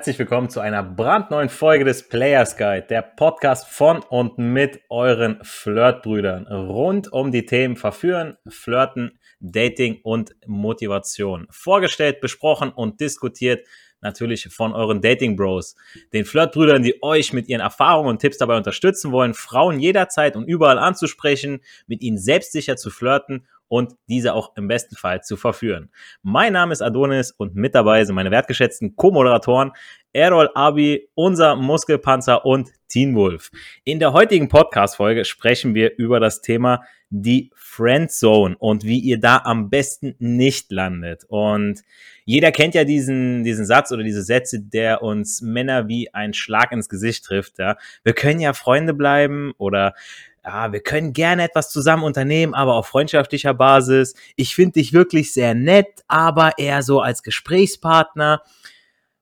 herzlich willkommen zu einer brandneuen Folge des Players Guide, der Podcast von und mit euren Flirtbrüdern. Rund um die Themen Verführen, Flirten, Dating und Motivation. Vorgestellt, besprochen und diskutiert natürlich von euren Dating Bros, den Flirtbrüdern, die euch mit ihren Erfahrungen und Tipps dabei unterstützen wollen, Frauen jederzeit und überall anzusprechen, mit ihnen selbstsicher zu flirten und diese auch im besten Fall zu verführen. Mein Name ist Adonis und mit dabei sind meine wertgeschätzten Co-Moderatoren Errol Abi, unser Muskelpanzer und Teen Wolf. In der heutigen Podcast-Folge sprechen wir über das Thema die Friendzone und wie ihr da am besten nicht landet. Und jeder kennt ja diesen, diesen Satz oder diese Sätze, der uns Männer wie ein Schlag ins Gesicht trifft. Ja. Wir können ja Freunde bleiben oder ja, wir können gerne etwas zusammen unternehmen, aber auf freundschaftlicher Basis. Ich finde dich wirklich sehr nett, aber eher so als Gesprächspartner.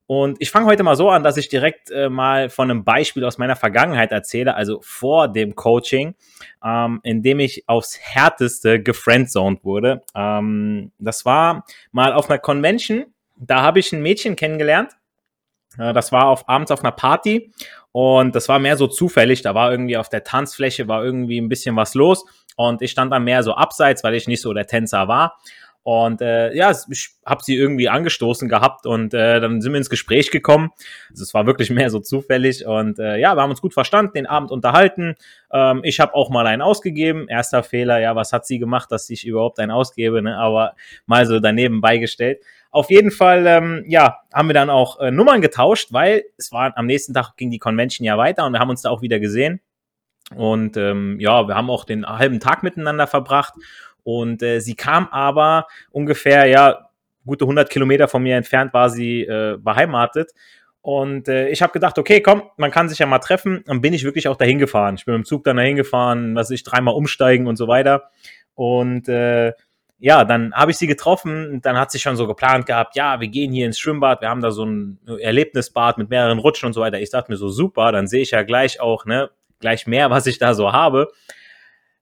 Und ich fange heute mal so an, dass ich direkt äh, mal von einem Beispiel aus meiner Vergangenheit erzähle, also vor dem Coaching, ähm, in dem ich aufs härteste gefriendzoned wurde. Ähm, das war mal auf einer Convention, da habe ich ein Mädchen kennengelernt. Äh, das war auf, abends auf einer Party und das war mehr so zufällig. Da war irgendwie auf der Tanzfläche war irgendwie ein bisschen was los. Und ich stand dann mehr so abseits, weil ich nicht so der Tänzer war. Und äh, ja, ich habe sie irgendwie angestoßen gehabt und äh, dann sind wir ins Gespräch gekommen. Also es war wirklich mehr so zufällig und äh, ja, wir haben uns gut verstanden, den Abend unterhalten. Ähm, ich habe auch mal einen ausgegeben. Erster Fehler, ja, was hat sie gemacht, dass ich überhaupt einen ausgebe, ne? aber mal so daneben beigestellt. Auf jeden Fall, ähm, ja, haben wir dann auch äh, Nummern getauscht, weil es war am nächsten Tag ging die Convention ja weiter und wir haben uns da auch wieder gesehen. Und ähm, ja, wir haben auch den halben Tag miteinander verbracht. Und äh, sie kam aber ungefähr, ja, gute 100 Kilometer von mir entfernt war sie äh, beheimatet. Und äh, ich habe gedacht, okay, komm, man kann sich ja mal treffen. Dann bin ich wirklich auch dahin gefahren. Ich bin mit dem Zug dann dahin gefahren, was ich dreimal umsteigen und so weiter. Und äh, ja, dann habe ich sie getroffen, dann hat sie schon so geplant gehabt, ja, wir gehen hier ins Schwimmbad, wir haben da so ein Erlebnisbad mit mehreren Rutschen und so weiter. Ich dachte mir so, super, dann sehe ich ja gleich auch, ne, gleich mehr, was ich da so habe.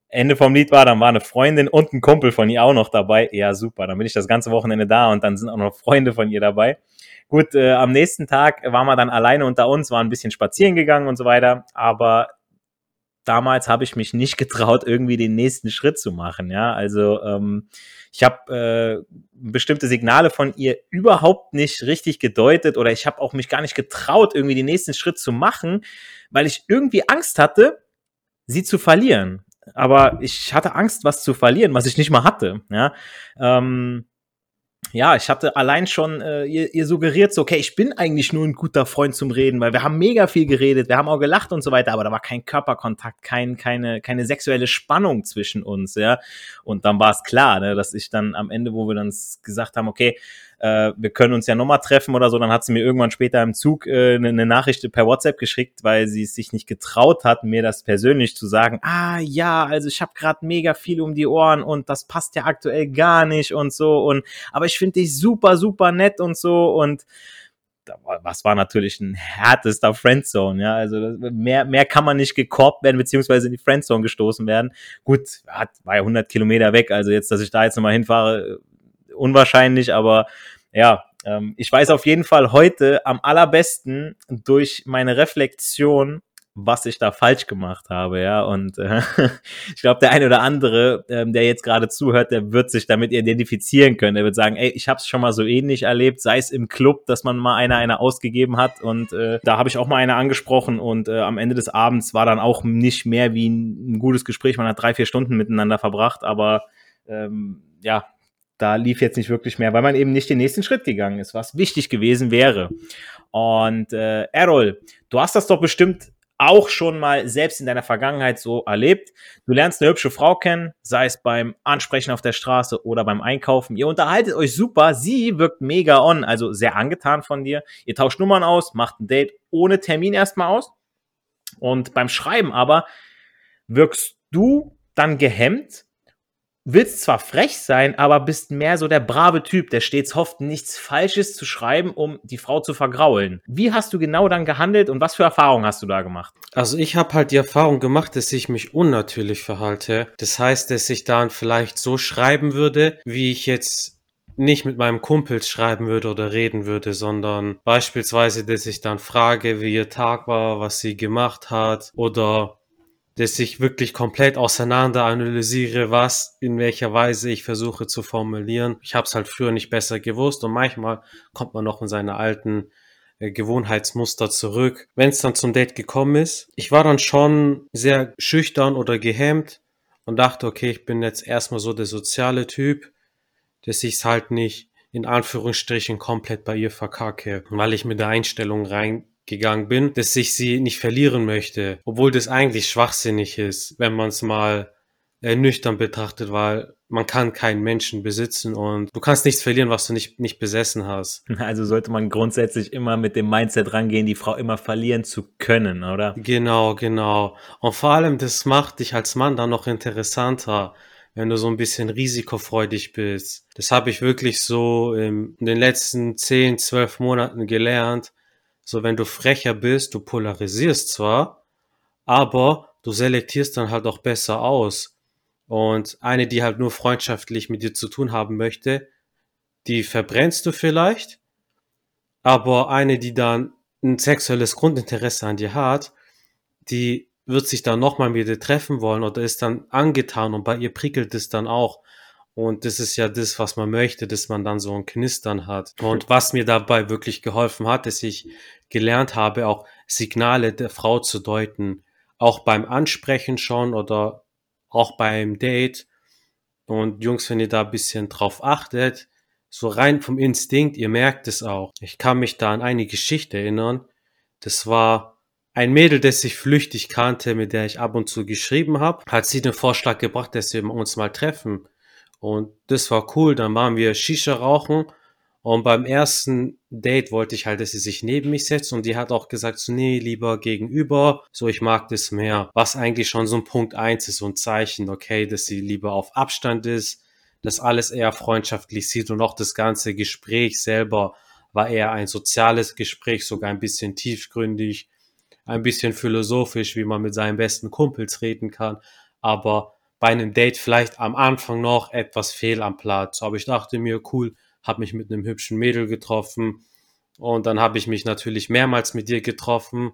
Ende vom Lied war, dann war eine Freundin und ein Kumpel von ihr auch noch dabei. Ja, super, dann bin ich das ganze Wochenende da und dann sind auch noch Freunde von ihr dabei. Gut, äh, am nächsten Tag waren wir dann alleine unter uns, waren ein bisschen spazieren gegangen und so weiter, aber damals habe ich mich nicht getraut, irgendwie den nächsten Schritt zu machen. Ja, also ähm, ich habe äh, bestimmte Signale von ihr überhaupt nicht richtig gedeutet oder ich habe auch mich gar nicht getraut, irgendwie den nächsten Schritt zu machen, weil ich irgendwie Angst hatte, sie zu verlieren. Aber ich hatte Angst, was zu verlieren, was ich nicht mal hatte. Ja. Ähm, ja, ich hatte allein schon äh, ihr, ihr suggeriert so, okay, ich bin eigentlich nur ein guter Freund zum Reden, weil wir haben mega viel geredet, wir haben auch gelacht und so weiter, aber da war kein Körperkontakt, kein, keine, keine sexuelle Spannung zwischen uns, ja. Und dann war es klar, ne, dass ich dann am Ende, wo wir dann gesagt haben, okay, äh, wir können uns ja nochmal treffen oder so. Dann hat sie mir irgendwann später im Zug äh, eine, eine Nachricht per WhatsApp geschickt, weil sie es sich nicht getraut hat, mir das persönlich zu sagen. Ah ja, also ich habe gerade mega viel um die Ohren und das passt ja aktuell gar nicht und so. Und aber ich finde dich super, super nett und so und was war natürlich ein härtester Friendzone, ja, also mehr, mehr kann man nicht gekorbt werden, beziehungsweise in die Friendzone gestoßen werden. Gut, war ja 100 Kilometer weg, also jetzt, dass ich da jetzt nochmal hinfahre, unwahrscheinlich, aber ja, ähm, ich weiß auf jeden Fall heute am allerbesten durch meine Reflexion, was ich da falsch gemacht habe, ja. Und äh, ich glaube, der eine oder andere, ähm, der jetzt gerade zuhört, der wird sich damit identifizieren können. Der wird sagen, ey, ich habe es schon mal so ähnlich erlebt, sei es im Club, dass man mal einer einer ausgegeben hat. Und äh, da habe ich auch mal eine angesprochen und äh, am Ende des Abends war dann auch nicht mehr wie ein, ein gutes Gespräch. Man hat drei, vier Stunden miteinander verbracht, aber ähm, ja, da lief jetzt nicht wirklich mehr, weil man eben nicht den nächsten Schritt gegangen ist, was wichtig gewesen wäre. Und äh, Errol, du hast das doch bestimmt auch schon mal selbst in deiner Vergangenheit so erlebt. Du lernst eine hübsche Frau kennen, sei es beim Ansprechen auf der Straße oder beim Einkaufen. Ihr unterhaltet euch super, sie wirkt mega on, also sehr angetan von dir. Ihr tauscht Nummern aus, macht ein Date ohne Termin erstmal aus. Und beim Schreiben aber wirkst du dann gehemmt willst zwar frech sein, aber bist mehr so der brave Typ, der stets hofft, nichts Falsches zu schreiben, um die Frau zu vergraulen. Wie hast du genau dann gehandelt und was für Erfahrungen hast du da gemacht? Also ich habe halt die Erfahrung gemacht, dass ich mich unnatürlich verhalte. Das heißt, dass ich dann vielleicht so schreiben würde, wie ich jetzt nicht mit meinem Kumpel schreiben würde oder reden würde, sondern beispielsweise, dass ich dann frage, wie ihr Tag war, was sie gemacht hat oder dass ich wirklich komplett auseinander analysiere, was in welcher Weise ich versuche zu formulieren. Ich habe es halt früher nicht besser gewusst und manchmal kommt man noch in seine alten äh, Gewohnheitsmuster zurück. Wenn es dann zum Date gekommen ist, ich war dann schon sehr schüchtern oder gehemmt und dachte, okay, ich bin jetzt erstmal so der soziale Typ, dass ich es halt nicht in Anführungsstrichen komplett bei ihr verkacke, weil ich mit der Einstellung rein gegangen bin, dass ich sie nicht verlieren möchte, obwohl das eigentlich schwachsinnig ist, wenn man es mal äh, nüchtern betrachtet, weil man kann keinen Menschen besitzen und du kannst nichts verlieren, was du nicht, nicht besessen hast. Also sollte man grundsätzlich immer mit dem Mindset rangehen, die Frau immer verlieren zu können, oder? Genau, genau. Und vor allem, das macht dich als Mann dann noch interessanter, wenn du so ein bisschen risikofreudig bist. Das habe ich wirklich so in den letzten 10, 12 Monaten gelernt, so, wenn du frecher bist, du polarisierst zwar, aber du selektierst dann halt auch besser aus. Und eine, die halt nur freundschaftlich mit dir zu tun haben möchte, die verbrennst du vielleicht, aber eine, die dann ein sexuelles Grundinteresse an dir hat, die wird sich dann nochmal mit dir treffen wollen oder ist dann angetan und bei ihr prickelt es dann auch. Und das ist ja das, was man möchte, dass man dann so ein Knistern hat. Und was mir dabei wirklich geholfen hat, dass ich gelernt habe, auch Signale der Frau zu deuten. Auch beim Ansprechen schon oder auch beim Date. Und Jungs, wenn ihr da ein bisschen drauf achtet, so rein vom Instinkt, ihr merkt es auch. Ich kann mich da an eine Geschichte erinnern. Das war ein Mädel, das ich flüchtig kannte, mit der ich ab und zu geschrieben habe, hat sie den Vorschlag gebracht, dass wir uns mal treffen. Und das war cool. Dann waren wir Shisha rauchen. Und beim ersten Date wollte ich halt, dass sie sich neben mich setzt. Und die hat auch gesagt, so, nee, lieber gegenüber. So, ich mag das mehr. Was eigentlich schon so ein Punkt eins ist, so ein Zeichen, okay, dass sie lieber auf Abstand ist, dass alles eher freundschaftlich sieht und auch das ganze Gespräch selber war eher ein soziales Gespräch, sogar ein bisschen tiefgründig, ein bisschen philosophisch, wie man mit seinen besten Kumpels reden kann. Aber bei einem Date vielleicht am Anfang noch etwas fehl am Platz. Aber ich dachte mir, cool, habe mich mit einem hübschen Mädel getroffen und dann habe ich mich natürlich mehrmals mit dir getroffen.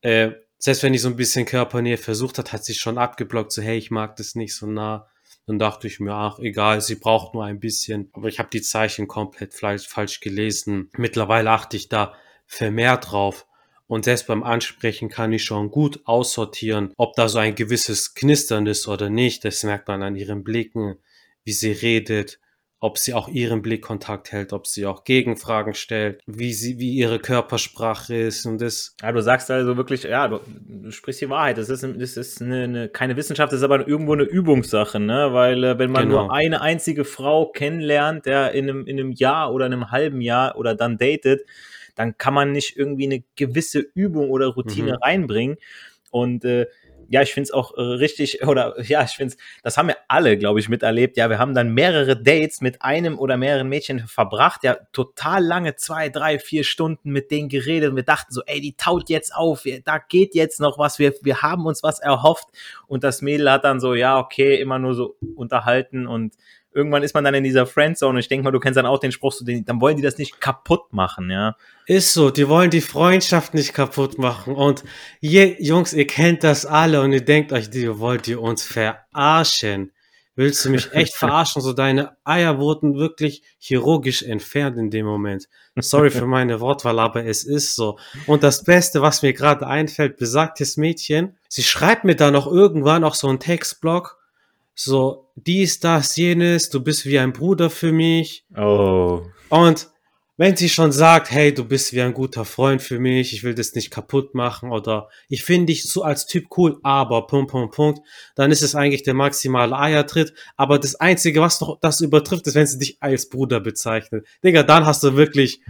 Äh, selbst wenn ich so ein bisschen Körpernähe versucht hat, hat sie schon abgeblockt, so hey, ich mag das nicht so nah. Dann dachte ich mir, ach, egal, sie braucht nur ein bisschen. Aber ich habe die Zeichen komplett falsch gelesen. Mittlerweile achte ich da vermehrt drauf. Und selbst beim Ansprechen kann ich schon gut aussortieren, ob da so ein gewisses Knistern ist oder nicht. Das merkt man an ihren Blicken, wie sie redet, ob sie auch ihren Blickkontakt hält, ob sie auch Gegenfragen stellt, wie sie, wie ihre Körpersprache ist und das. Ja, du sagst also wirklich, ja, du, du sprichst die Wahrheit. Das ist, das ist eine, eine, keine Wissenschaft, das ist aber irgendwo eine Übungssache, ne? Weil äh, wenn man genau. nur eine einzige Frau kennenlernt, der in einem, in einem Jahr oder einem halben Jahr oder dann datet, dann kann man nicht irgendwie eine gewisse Übung oder Routine mhm. reinbringen. Und äh, ja, ich finde es auch äh, richtig, oder ja, ich finde es, das haben wir alle, glaube ich, miterlebt. Ja, wir haben dann mehrere Dates mit einem oder mehreren Mädchen verbracht, ja, total lange, zwei, drei, vier Stunden mit denen geredet und wir dachten so, ey, die taut jetzt auf, da geht jetzt noch was, wir, wir haben uns was erhofft und das Mädel hat dann so, ja, okay, immer nur so unterhalten und irgendwann ist man dann in dieser Friendzone. Ich denke mal, du kennst dann auch den Spruch, dann wollen die das nicht kaputt machen, ja. Ist so, die wollen die Freundschaft nicht kaputt machen. Und je, Jungs, ihr kennt das alle und ihr denkt euch, die wollt ihr uns verarschen. Willst du mich echt verarschen? So deine Eier wurden wirklich chirurgisch entfernt in dem Moment. Sorry für meine Wortwahl, aber es ist so. Und das Beste, was mir gerade einfällt, besagtes Mädchen, sie schreibt mir da noch irgendwann auch so einen Textblock so dies, das, jenes, du bist wie ein Bruder für mich. Oh. Und wenn sie schon sagt, hey, du bist wie ein guter Freund für mich, ich will das nicht kaputt machen oder ich finde dich so als Typ cool, aber Punkt, Punkt, Punkt, dann ist es eigentlich der maximale Eiertritt. Aber das Einzige, was noch das übertrifft, ist, wenn sie dich als Bruder bezeichnet. Digga, dann hast du wirklich,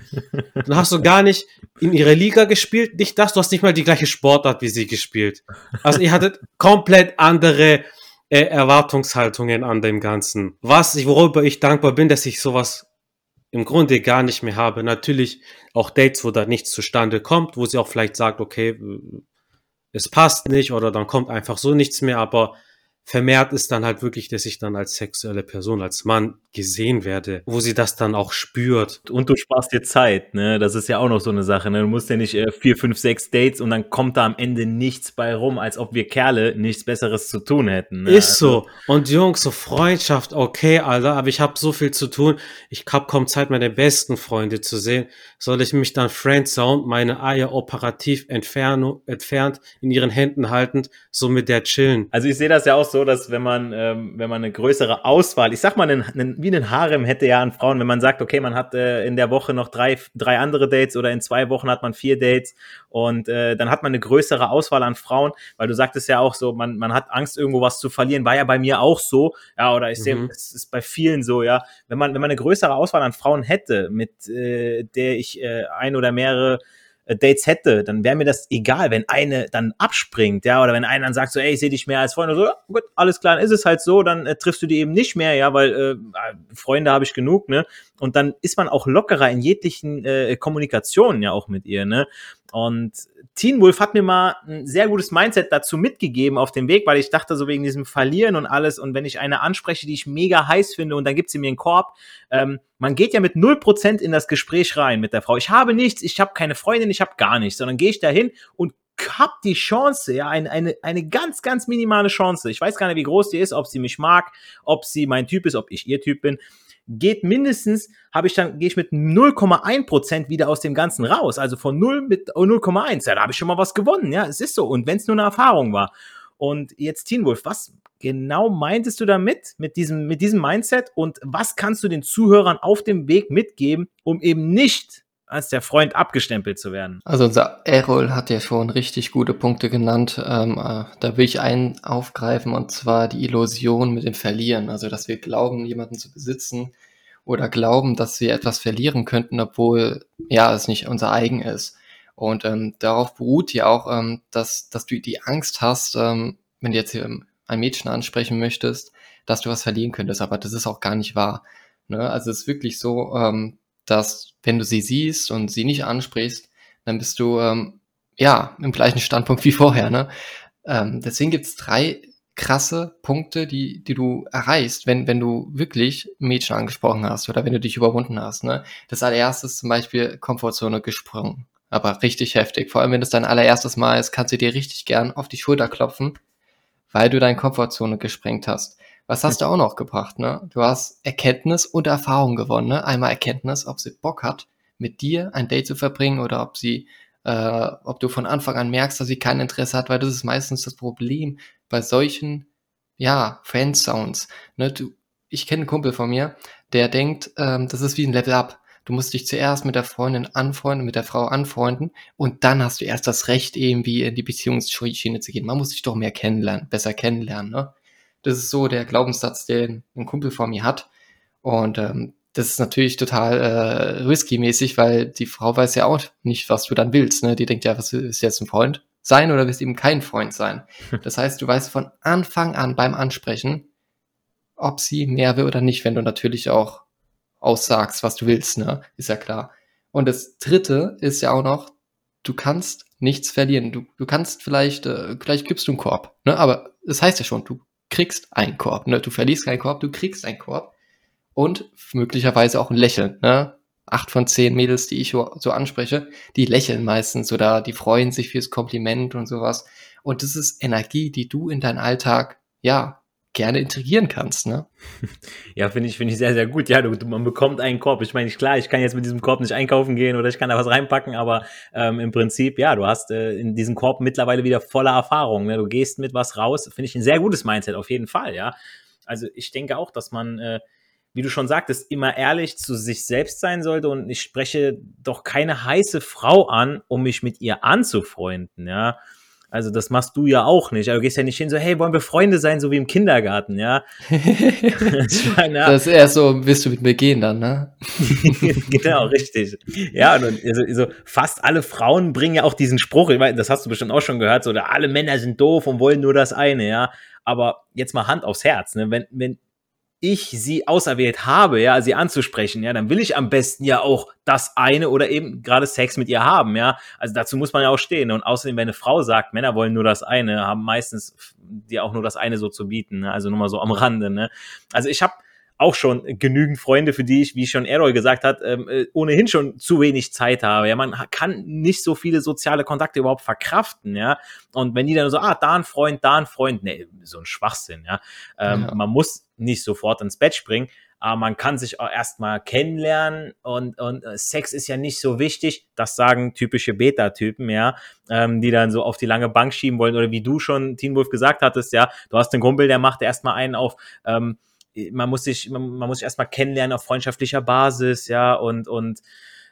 dann hast du gar nicht in ihrer Liga gespielt, nicht das, du hast nicht mal die gleiche Sportart wie sie gespielt. Also ihr hattet komplett andere äh, Erwartungshaltungen an dem Ganzen. Was ich, worüber ich dankbar bin, dass ich sowas im Grunde gar nicht mehr habe. Natürlich auch Dates, wo da nichts zustande kommt, wo sie auch vielleicht sagt, okay, es passt nicht oder dann kommt einfach so nichts mehr, aber vermehrt ist dann halt wirklich, dass ich dann als sexuelle Person, als Mann gesehen werde, wo sie das dann auch spürt. Und du sparst dir Zeit, ne? Das ist ja auch noch so eine Sache, ne? Du musst ja nicht äh, vier, fünf, sechs Dates und dann kommt da am Ende nichts bei rum, als ob wir Kerle nichts Besseres zu tun hätten. Ne? Ist also, so. Und Jungs, so Freundschaft, okay, Alter, aber ich habe so viel zu tun. Ich hab kaum Zeit, meine besten Freunde zu sehen. Soll ich mich dann Friendzone, meine Eier operativ entfernt, in ihren Händen haltend, so mit der chillen? Also ich sehe das ja auch so so, dass wenn man, ähm, wenn man eine größere Auswahl, ich sag mal, einen, einen, wie einen Harem hätte ja an Frauen, wenn man sagt, okay, man hat äh, in der Woche noch drei, drei andere Dates oder in zwei Wochen hat man vier Dates und äh, dann hat man eine größere Auswahl an Frauen, weil du sagtest ja auch so, man, man hat Angst, irgendwo was zu verlieren, war ja bei mir auch so, ja, oder ich sehe, mhm. es ist bei vielen so, ja, wenn man, wenn man eine größere Auswahl an Frauen hätte, mit äh, der ich äh, ein oder mehrere Dates hätte, dann wäre mir das egal, wenn eine dann abspringt, ja, oder wenn einer dann sagt so, ey, ich sehe dich mehr als Freunde, so, ja, gut, alles klar, dann ist es halt so, dann äh, triffst du die eben nicht mehr, ja, weil äh, Freunde habe ich genug, ne, und dann ist man auch lockerer in jeglichen äh, Kommunikationen ja auch mit ihr, ne, und Teen Wolf hat mir mal ein sehr gutes Mindset dazu mitgegeben auf dem Weg, weil ich dachte so wegen diesem Verlieren und alles und wenn ich eine anspreche, die ich mega heiß finde und dann gibt sie mir einen Korb, ähm, man geht ja mit null Prozent in das Gespräch rein mit der Frau. Ich habe nichts, ich habe keine Freundin, ich habe gar nichts, sondern gehe ich dahin und hab die Chance, ja, eine, eine, eine ganz, ganz minimale Chance. Ich weiß gar nicht, wie groß die ist, ob sie mich mag, ob sie mein Typ ist, ob ich ihr Typ bin geht mindestens, habe ich dann, gehe ich mit 0,1 Prozent wieder aus dem Ganzen raus. Also von 0 mit 0,1. Ja, da habe ich schon mal was gewonnen. Ja, es ist so. Und wenn es nur eine Erfahrung war. Und jetzt Teen Wolf, was genau meintest du damit, mit diesem, mit diesem Mindset? Und was kannst du den Zuhörern auf dem Weg mitgeben, um eben nicht als der Freund abgestempelt zu werden. Also unser Errol hat ja schon richtig gute Punkte genannt. Ähm, äh, da will ich einen aufgreifen und zwar die Illusion mit dem Verlieren. Also dass wir glauben, jemanden zu besitzen oder glauben, dass wir etwas verlieren könnten, obwohl ja es nicht unser eigen ist. Und ähm, darauf beruht ja auch, ähm, dass, dass du die Angst hast, ähm, wenn du jetzt hier ein Mädchen ansprechen möchtest, dass du was verlieren könntest. Aber das ist auch gar nicht wahr. Ne? Also es ist wirklich so, ähm, dass wenn du sie siehst und sie nicht ansprichst, dann bist du ähm, ja im gleichen Standpunkt wie vorher. Ne? Ähm, deswegen gibt's drei krasse Punkte, die, die du erreichst, wenn, wenn du wirklich Mädchen angesprochen hast oder wenn du dich überwunden hast. Ne? Das allererste ist zum Beispiel Komfortzone gesprungen. Aber richtig heftig. Vor allem, wenn es dein allererstes Mal ist, kannst du dir richtig gern auf die Schulter klopfen, weil du deine Komfortzone gesprengt hast. Was hast du auch noch gebracht, ne? Du hast Erkenntnis und Erfahrung gewonnen, ne? Einmal Erkenntnis, ob sie Bock hat, mit dir ein Date zu verbringen oder ob sie, äh, ob du von Anfang an merkst, dass sie kein Interesse hat, weil das ist meistens das Problem bei solchen, ja, Friend-Sounds, ne? Du, ich kenne einen Kumpel von mir, der denkt, ähm, das ist wie ein Level-Up. Du musst dich zuerst mit der Freundin anfreunden, mit der Frau anfreunden und dann hast du erst das Recht, irgendwie in die Beziehungsschiene zu gehen. Man muss sich doch mehr kennenlernen, besser kennenlernen, ne? Das ist so der Glaubenssatz, den ein Kumpel von mir hat. Und ähm, das ist natürlich total äh, risky-mäßig, weil die Frau weiß ja auch nicht, was du dann willst. Ne? Die denkt ja, was ist jetzt ein Freund sein oder willst eben kein Freund sein? Das heißt, du weißt von Anfang an beim Ansprechen, ob sie mehr will oder nicht, wenn du natürlich auch aussagst, was du willst, ne? Ist ja klar. Und das dritte ist ja auch noch, du kannst nichts verlieren. Du, du kannst vielleicht, äh, vielleicht gibst du einen Korb, ne? Aber das heißt ja schon, du kriegst einen Korb. Ne? Du verlierst keinen Korb, du kriegst einen Korb. Und möglicherweise auch ein Lächeln. Ne? Acht von zehn Mädels, die ich so anspreche, die lächeln meistens oder die freuen sich fürs Kompliment und sowas. Und das ist Energie, die du in deinen Alltag, ja, gerne integrieren kannst, ne? Ja, finde ich, finde ich sehr, sehr gut. Ja, du, man bekommt einen Korb. Ich meine, klar, ich kann jetzt mit diesem Korb nicht einkaufen gehen oder ich kann da was reinpacken, aber ähm, im Prinzip, ja, du hast äh, in diesem Korb mittlerweile wieder voller Erfahrung. Ne? Du gehst mit was raus. Finde ich ein sehr gutes Mindset, auf jeden Fall, ja. Also ich denke auch, dass man, äh, wie du schon sagtest, immer ehrlich zu sich selbst sein sollte und ich spreche doch keine heiße Frau an, um mich mit ihr anzufreunden, ja. Also das machst du ja auch nicht. Also du gehst ja nicht hin so, hey, wollen wir Freunde sein, so wie im Kindergarten, ja? meine, ja. Das ist eher so, willst du mit mir gehen dann, ne? genau, richtig. Ja, und also, also fast alle Frauen bringen ja auch diesen Spruch, ich meine, das hast du bestimmt auch schon gehört, so, alle Männer sind doof und wollen nur das eine, ja. Aber jetzt mal Hand aufs Herz, ne? Wenn, wenn ich sie auserwählt habe, ja, sie anzusprechen, ja, dann will ich am besten ja auch das eine oder eben gerade Sex mit ihr haben, ja. Also dazu muss man ja auch stehen. Und außerdem, wenn eine Frau sagt, Männer wollen nur das eine, haben meistens die auch nur das eine so zu bieten, ne? also nur mal so am Rande, ne. Also ich habe auch schon genügend Freunde, für die ich, wie schon Errol gesagt hat, ähm, äh, ohnehin schon zu wenig Zeit habe. Ja, man kann nicht so viele soziale Kontakte überhaupt verkraften, ja. Und wenn die dann so, ah, da ein Freund, da ein Freund, nee, so ein Schwachsinn, ja. Ähm, ja. Man muss nicht sofort ins Bett springen, aber man kann sich auch erstmal kennenlernen und, und äh, Sex ist ja nicht so wichtig. Das sagen typische Beta-Typen, ja, ähm, die dann so auf die lange Bank schieben wollen. Oder wie du schon, Teen Wolf, gesagt hattest, ja, du hast einen Kumpel, der macht erstmal einen auf, ähm, man muss sich, man, man muss sich erstmal kennenlernen auf freundschaftlicher Basis, ja, und, und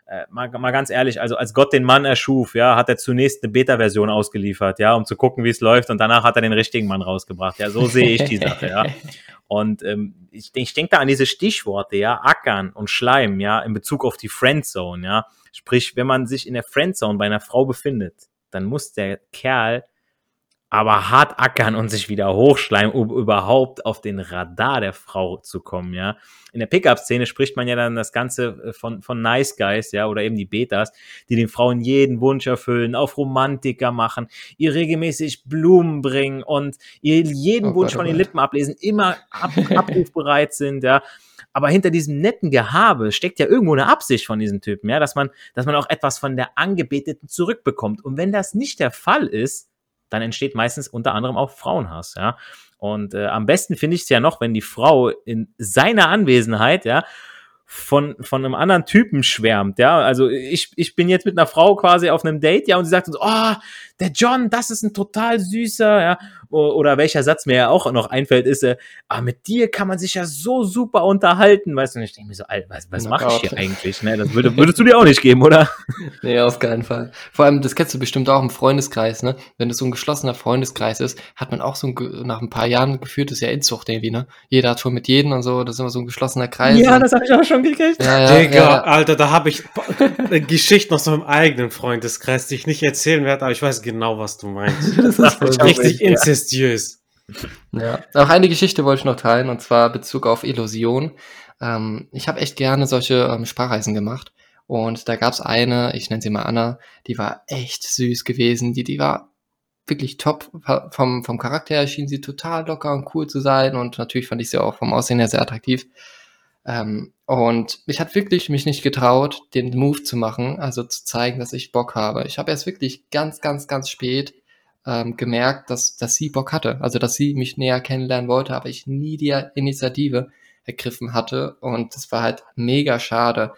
äh, mal, mal ganz ehrlich, also als Gott den Mann erschuf, ja, hat er zunächst eine Beta-Version ausgeliefert, ja, um zu gucken, wie es läuft, und danach hat er den richtigen Mann rausgebracht. Ja, so sehe ich die Sache, ja. Und ähm, ich, ich denke da an diese Stichworte, ja, Ackern und Schleim, ja, in Bezug auf die Friendzone, ja. Sprich, wenn man sich in der Friendzone bei einer Frau befindet, dann muss der Kerl aber hart ackern und sich wieder hochschleimen, um überhaupt auf den Radar der Frau zu kommen, ja. In der Pickup-Szene spricht man ja dann das Ganze äh, von, von Nice Guys, ja, oder eben die Betas, die den Frauen jeden Wunsch erfüllen, auf Romantiker machen, ihr regelmäßig Blumen bringen und ihr jeden oh Wunsch von den Lippen ablesen, immer ab, abrufbereit sind, ja. Aber hinter diesem netten Gehabe steckt ja irgendwo eine Absicht von diesen Typen, ja, dass man, dass man auch etwas von der Angebeteten zurückbekommt. Und wenn das nicht der Fall ist, dann entsteht meistens unter anderem auch Frauenhass, ja. Und äh, am besten finde ich es ja noch, wenn die Frau in seiner Anwesenheit, ja, von, von einem anderen Typen schwärmt, ja. Also ich, ich bin jetzt mit einer Frau quasi auf einem Date, ja, und sie sagt uns, oh, der John, das ist ein total süßer, ja. Oder welcher Satz mir ja auch noch einfällt, ist, äh, ah, mit dir kann man sich ja so super unterhalten, weißt du, und ich denke mir so, Alter, was, was mache ich hier eigentlich, ne? Das würde, würdest du dir auch nicht geben, oder? nee, auf keinen Fall. Vor allem, das kennst du bestimmt auch im Freundeskreis, ne? Wenn es so ein geschlossener Freundeskreis ist, hat man auch so ein, nach ein paar Jahren geführt, das ist ja Inzucht irgendwie, ne? Jeder hat schon mit jedem und so, das ist immer so ein geschlossener Kreis. Ja, das habe ich auch schon gekriegt. Ja, ja, Digga, ja. Alter, da habe ich Geschichten aus meinem eigenen Freundeskreis, die ich nicht erzählen werde, aber ich weiß genau, was du meinst. das ist richtig ja. Inzestiös. Ja, auch eine Geschichte wollte ich noch teilen, und zwar Bezug auf Illusion. Ähm, ich habe echt gerne solche ähm, Sprachreisen gemacht. Und da gab es eine, ich nenne sie mal Anna, die war echt süß gewesen. Die, die war wirklich top. Vom, vom Charakter her schien sie total locker und cool zu sein. Und natürlich fand ich sie auch vom Aussehen her sehr attraktiv. Ähm, und ich hatte wirklich mich nicht getraut, den Move zu machen, also zu zeigen, dass ich Bock habe. Ich habe erst wirklich ganz, ganz, ganz spät ähm, gemerkt, dass, dass sie Bock hatte, also dass sie mich näher kennenlernen wollte, aber ich nie die Initiative ergriffen hatte und das war halt mega schade.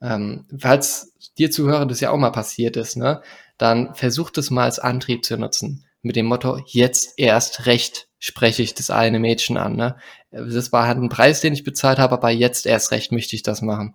Ähm, falls dir Zuhörer das ja auch mal passiert ist, ne, dann versucht es mal als Antrieb zu nutzen. Mit dem Motto, jetzt erst recht spreche ich das eine Mädchen an. Ne? Das war halt ein Preis, den ich bezahlt habe, aber jetzt erst recht möchte ich das machen.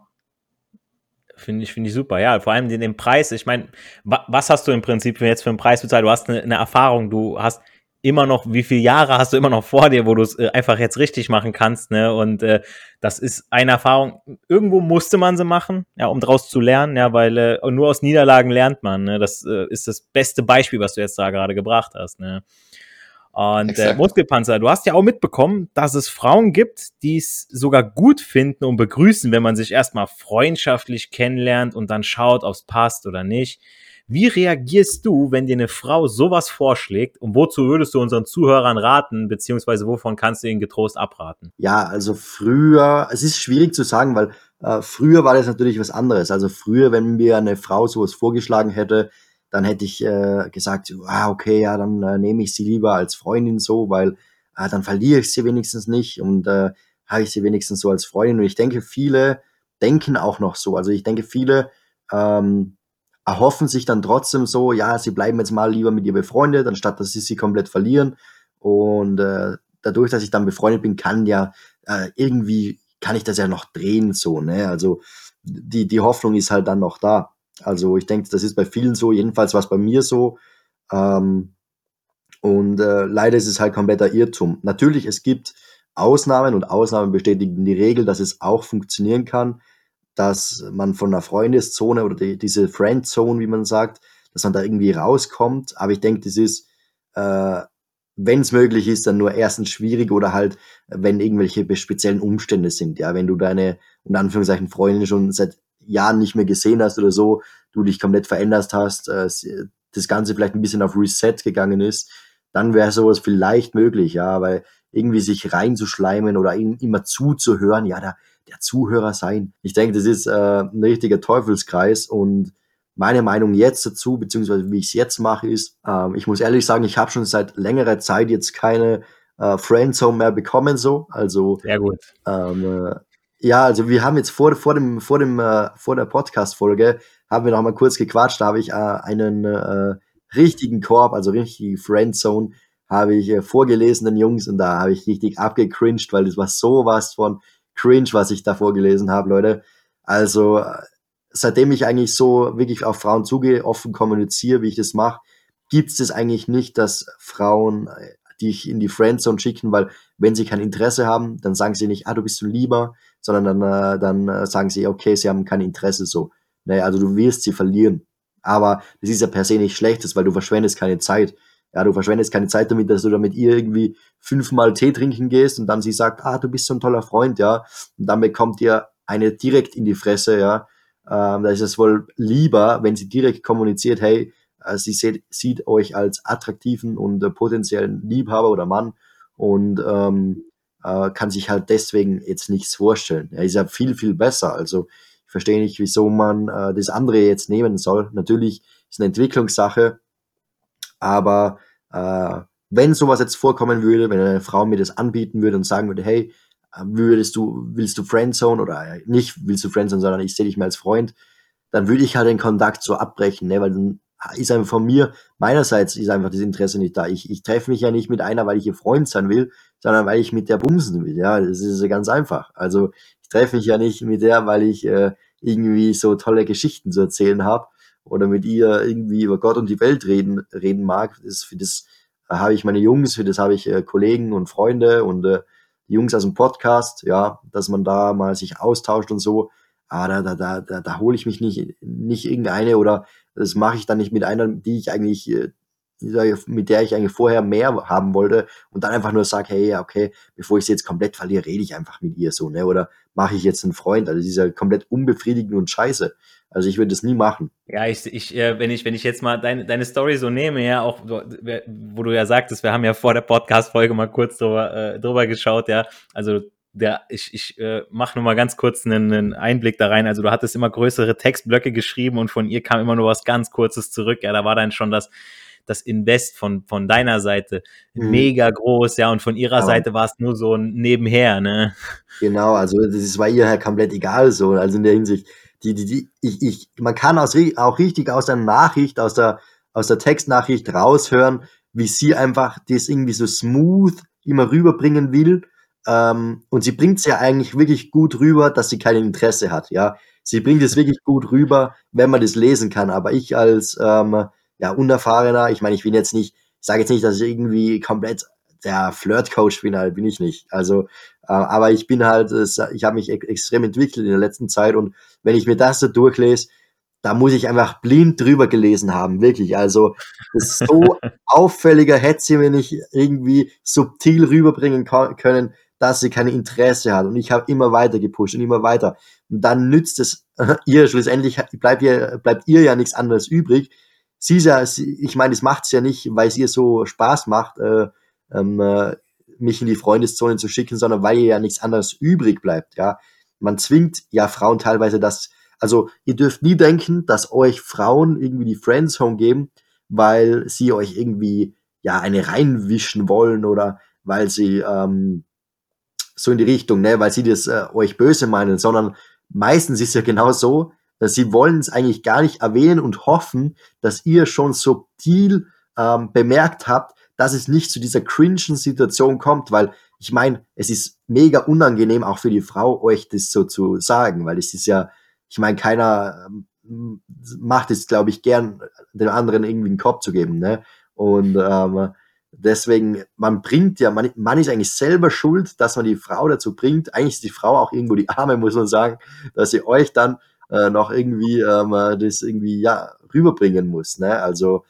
Finde ich, finde ich super, ja. Vor allem den, den Preis. Ich meine, wa was hast du im Prinzip jetzt für einen Preis bezahlt? Du hast eine, eine Erfahrung, du hast immer noch, wie viele Jahre hast du immer noch vor dir, wo du es äh, einfach jetzt richtig machen kannst, ne? Und äh, das ist eine Erfahrung. Irgendwo musste man sie machen, ja, um daraus zu lernen, ja, weil äh, nur aus Niederlagen lernt man. Ne? Das äh, ist das beste Beispiel, was du jetzt da gerade gebracht hast, ne? Und äh, Muskelpanzer, du hast ja auch mitbekommen, dass es Frauen gibt, die es sogar gut finden und begrüßen, wenn man sich erstmal freundschaftlich kennenlernt und dann schaut, ob es passt oder nicht. Wie reagierst du, wenn dir eine Frau sowas vorschlägt und wozu würdest du unseren Zuhörern raten, beziehungsweise wovon kannst du ihnen getrost abraten? Ja, also früher, es ist schwierig zu sagen, weil äh, früher war das natürlich was anderes. Also früher, wenn mir eine Frau sowas vorgeschlagen hätte, dann hätte ich äh, gesagt, ah, okay, ja, dann äh, nehme ich sie lieber als Freundin so, weil äh, dann verliere ich sie wenigstens nicht und äh, habe ich sie wenigstens so als Freundin. Und ich denke, viele denken auch noch so. Also ich denke, viele ähm, erhoffen sich dann trotzdem so, ja, sie bleiben jetzt mal lieber mit ihr befreundet, anstatt dass sie sie komplett verlieren. Und äh, dadurch, dass ich dann befreundet bin, kann ja äh, irgendwie, kann ich das ja noch drehen, so, ne? Also die, die Hoffnung ist halt dann noch da. Also ich denke, das ist bei vielen so, jedenfalls war es bei mir so. Ähm, und äh, leider ist es halt kompletter Irrtum. Natürlich, es gibt Ausnahmen und Ausnahmen bestätigen die Regel, dass es auch funktionieren kann, dass man von einer Freundeszone oder die, diese Friendzone, wie man sagt, dass man da irgendwie rauskommt. Aber ich denke, das ist äh, wenn es möglich ist, dann nur erstens schwierig oder halt, wenn irgendwelche speziellen Umstände sind. Ja, wenn du deine, unter Anführungszeichen, Freundin schon seit Jahren nicht mehr gesehen hast oder so, du dich komplett verändert hast, äh, das Ganze vielleicht ein bisschen auf Reset gegangen ist, dann wäre sowas vielleicht möglich, ja, weil irgendwie sich reinzuschleimen oder ihm immer zuzuhören, ja, der, der Zuhörer sein. Ich denke, das ist äh, ein richtiger Teufelskreis und meine Meinung jetzt dazu, beziehungsweise wie ich es jetzt mache, ist, ähm, ich muss ehrlich sagen, ich habe schon seit längerer Zeit jetzt keine äh, Friendzone mehr bekommen, so. Also sehr gut. Ähm, äh, ja, also wir haben jetzt vor, vor dem, vor dem, äh, vor der Podcast-Folge haben wir noch mal kurz gequatscht, da habe ich äh, einen äh, richtigen Korb, also richtig Friendzone, habe ich äh, vorgelesen den Jungs und da habe ich richtig abgecringed, weil das war sowas von cringe, was ich da vorgelesen habe, Leute. Also äh, seitdem ich eigentlich so wirklich auf Frauen zugehe, offen kommuniziere, wie ich das mache, gibt es das eigentlich nicht, dass Frauen äh, dich in die Friendzone schicken, weil wenn sie kein Interesse haben, dann sagen sie nicht, ah, du bist so lieber, sondern dann, äh, dann äh, sagen sie, okay, sie haben kein Interesse so. Naja, also du wirst sie verlieren. Aber das ist ja per se nicht schlechtes, weil du verschwendest keine Zeit. Ja, du verschwendest keine Zeit damit, dass du da mit ihr irgendwie fünfmal Tee trinken gehst und dann sie sagt, ah, du bist so ein toller Freund, ja. Und dann bekommt ihr eine direkt in die Fresse, ja. Ähm, da ist es wohl lieber, wenn sie direkt kommuniziert, hey, äh, sie sieht, sieht euch als attraktiven und äh, potenziellen Liebhaber oder Mann und ähm, äh, kann sich halt deswegen jetzt nichts vorstellen. Er ist ja viel, viel besser. Also ich verstehe nicht, wieso man äh, das andere jetzt nehmen soll. Natürlich ist eine Entwicklungssache, aber äh, wenn sowas jetzt vorkommen würde, wenn eine Frau mir das anbieten würde und sagen würde, hey, würdest du, willst du Friendzone oder nicht willst du Friendzone, sondern ich sehe dich mehr als Freund, dann würde ich halt den Kontakt so abbrechen, ne, weil dann ist einfach von mir, meinerseits ist einfach das Interesse nicht da. Ich, ich treffe mich ja nicht mit einer, weil ich ihr Freund sein will, sondern weil ich mit der bumsen will. Ja, das ist ganz einfach. Also ich treffe mich ja nicht mit der, weil ich äh, irgendwie so tolle Geschichten zu erzählen habe oder mit ihr irgendwie über Gott und die Welt reden, reden mag. Das, für das habe ich meine Jungs, für das habe ich äh, Kollegen und Freunde und äh, Jungs aus dem Podcast, ja, dass man da mal sich austauscht und so. Ah, da, da, da, da, da hole ich mich nicht, nicht irgendeine oder das mache ich dann nicht mit einer, die ich eigentlich, äh, mit der ich eigentlich vorher mehr haben wollte und dann einfach nur sage, hey, okay, bevor ich sie jetzt komplett verliere, rede ich einfach mit ihr so, ne? Oder mache ich jetzt einen Freund? Also ist ja komplett unbefriedigend und scheiße. Also ich würde das nie machen. Ja, ich, ich, äh, wenn ich, wenn ich jetzt mal deine, deine Story so nehme, ja, auch wo du ja sagtest, wir haben ja vor der Podcast-Folge mal kurz drüber, äh, drüber geschaut, ja. Also der, ich, ich äh, mache nur mal ganz kurz einen, einen Einblick da rein. Also du hattest immer größere Textblöcke geschrieben und von ihr kam immer nur was ganz Kurzes zurück. Ja, da war dann schon das, das Invest von, von deiner Seite mhm. mega groß, ja, und von ihrer ja. Seite war es nur so ein Nebenher, ne? Genau, also das war ihr halt komplett egal so. Also in der Hinsicht, die, die, die, ich, ich, man kann aus, auch richtig aus der Nachricht, aus der, aus der Textnachricht raushören, wie sie einfach das irgendwie so smooth immer rüberbringen will. Ähm, und sie bringt es ja eigentlich wirklich gut rüber, dass sie kein Interesse hat, ja. Sie bringt es wirklich gut rüber, wenn man das lesen kann. Aber ich als ähm, ja, unerfahrener, ich meine, ich bin jetzt nicht, ich sage jetzt nicht, dass ich irgendwie komplett der Flirt-Coach bin, halt bin ich nicht. Also, äh, aber ich bin halt, ich habe mich e extrem entwickelt in der letzten Zeit und wenn ich mir das so durchlese, da muss ich einfach blind drüber gelesen haben, wirklich. Also, das so auffälliger hätte sie mir nicht irgendwie subtil rüberbringen können, dass sie kein Interesse hat. Und ich habe immer weiter gepusht und immer weiter. Und dann nützt es ihr schlussendlich, bleibt ihr, bleibt ihr ja nichts anderes übrig. Sie ist ja, ich meine, es macht es ja nicht, weil es ihr so Spaß macht, äh, ähm, äh, mich in die Freundeszone zu schicken, sondern weil ihr ja nichts anderes übrig bleibt, ja. Man zwingt ja Frauen teilweise das, also ihr dürft nie denken, dass euch Frauen irgendwie die Friendzone geben, weil sie euch irgendwie ja eine reinwischen wollen oder weil sie ähm, so in die Richtung, ne, weil sie das äh, euch böse meinen, sondern meistens ist ja genau so, dass sie wollen es eigentlich gar nicht erwähnen und hoffen, dass ihr schon subtil ähm, bemerkt habt, dass es nicht zu dieser cringen Situation kommt, weil ich meine, es ist mega unangenehm auch für die Frau, euch das so zu sagen, weil es ist ja, ich meine, keiner ähm, macht es, glaube ich, gern, den anderen irgendwie einen Kopf zu geben, ne? Und ähm, deswegen, man bringt ja, man, man ist eigentlich selber schuld, dass man die Frau dazu bringt. Eigentlich ist die Frau auch irgendwo die Arme, muss man sagen, dass sie euch dann äh, noch irgendwie ähm, das irgendwie ja rüberbringen muss. Ne? Also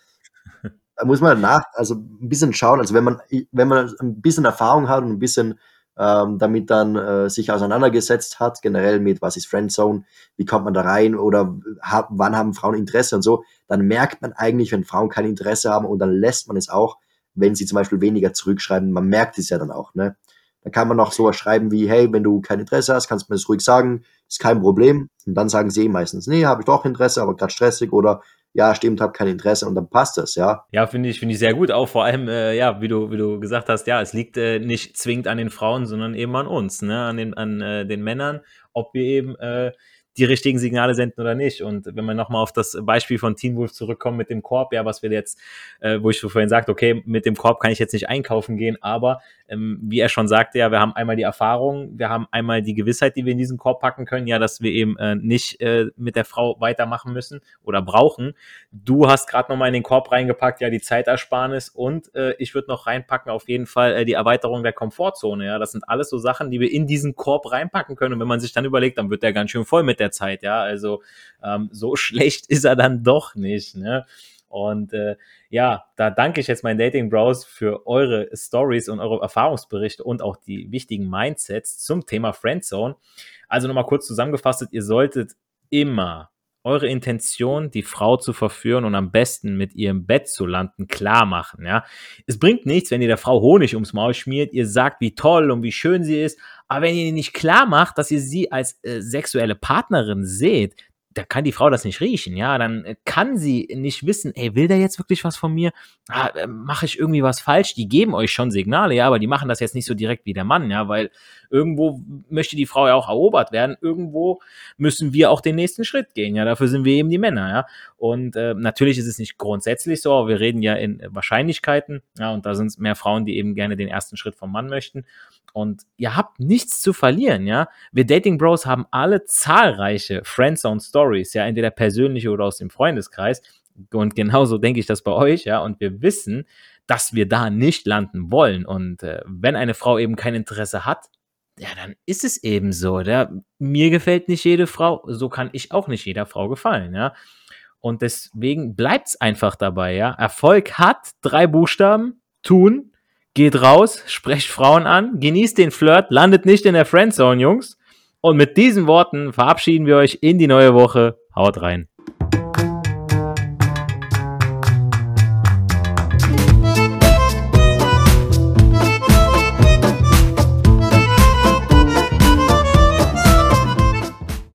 muss man nach, also ein bisschen schauen. Also wenn man, wenn man ein bisschen Erfahrung hat und ein bisschen ähm, damit dann äh, sich auseinandergesetzt hat, generell mit was ist Friendzone, wie kommt man da rein oder hab, wann haben Frauen Interesse und so, dann merkt man eigentlich, wenn Frauen kein Interesse haben und dann lässt man es auch, wenn sie zum Beispiel weniger zurückschreiben. Man merkt es ja dann auch. Ne? Da kann man noch sowas schreiben wie, hey, wenn du kein Interesse hast, kannst du mir das ruhig sagen, ist kein Problem. Und dann sagen sie meistens, nee, habe ich doch Interesse, aber gerade stressig oder ja, stimmt, habe kein Interesse und dann passt das, ja. Ja, finde ich, finde ich sehr gut. Auch vor allem, äh, ja, wie du, wie du gesagt hast, ja, es liegt äh, nicht zwingend an den Frauen, sondern eben an uns, ne, an den, an äh, den Männern, ob wir eben äh, die richtigen Signale senden oder nicht. Und wenn wir nochmal auf das Beispiel von Teen Wolf zurückkommen mit dem Korb, ja, was wir jetzt, äh, wo ich vorhin sagte, okay, mit dem Korb kann ich jetzt nicht einkaufen gehen, aber ähm, wie er schon sagte, ja, wir haben einmal die Erfahrung, wir haben einmal die Gewissheit, die wir in diesen Korb packen können, ja, dass wir eben äh, nicht äh, mit der Frau weitermachen müssen oder brauchen. Du hast gerade nochmal in den Korb reingepackt, ja, die Zeitersparnis und äh, ich würde noch reinpacken auf jeden Fall äh, die Erweiterung der Komfortzone, ja, das sind alles so Sachen, die wir in diesen Korb reinpacken können und wenn man sich dann überlegt, dann wird der ganz schön voll mit der Zeit, ja, also ähm, so schlecht ist er dann doch nicht, ne? Und äh, ja, da danke ich jetzt meinen Dating Bros für eure Stories und eure Erfahrungsberichte und auch die wichtigen Mindsets zum Thema Friendzone. Also nochmal kurz zusammengefasst, ihr solltet immer eure Intention, die Frau zu verführen und am besten mit ihrem Bett zu landen, klar machen, ja. Es bringt nichts, wenn ihr der Frau Honig ums Maul schmiert, ihr sagt, wie toll und wie schön sie ist, aber wenn ihr nicht klar macht, dass ihr sie als äh, sexuelle Partnerin seht, da kann die Frau das nicht riechen, ja, dann äh, kann sie nicht wissen, ey, will der jetzt wirklich was von mir? Ah, äh, Mache ich irgendwie was falsch? Die geben euch schon Signale, ja, aber die machen das jetzt nicht so direkt wie der Mann, ja, weil irgendwo möchte die Frau ja auch erobert werden, irgendwo müssen wir auch den nächsten Schritt gehen, ja, dafür sind wir eben die Männer, ja. Und äh, natürlich ist es nicht grundsätzlich so, aber wir reden ja in Wahrscheinlichkeiten, ja, und da sind es mehr Frauen, die eben gerne den ersten Schritt vom Mann möchten. Und ihr habt nichts zu verlieren, ja. Wir Dating Bros haben alle zahlreiche Friendzone Stories, ja, entweder persönliche oder aus dem Freundeskreis. Und genauso denke ich das bei euch, ja. Und wir wissen, dass wir da nicht landen wollen. Und äh, wenn eine Frau eben kein Interesse hat, ja, dann ist es eben so. Ja? Mir gefällt nicht jede Frau, so kann ich auch nicht jeder Frau gefallen, ja. Und deswegen bleibt es einfach dabei, ja. Erfolg hat drei Buchstaben, tun, Geht raus, sprecht Frauen an, genießt den Flirt, landet nicht in der Friendzone, Jungs. Und mit diesen Worten verabschieden wir euch in die neue Woche. Haut rein.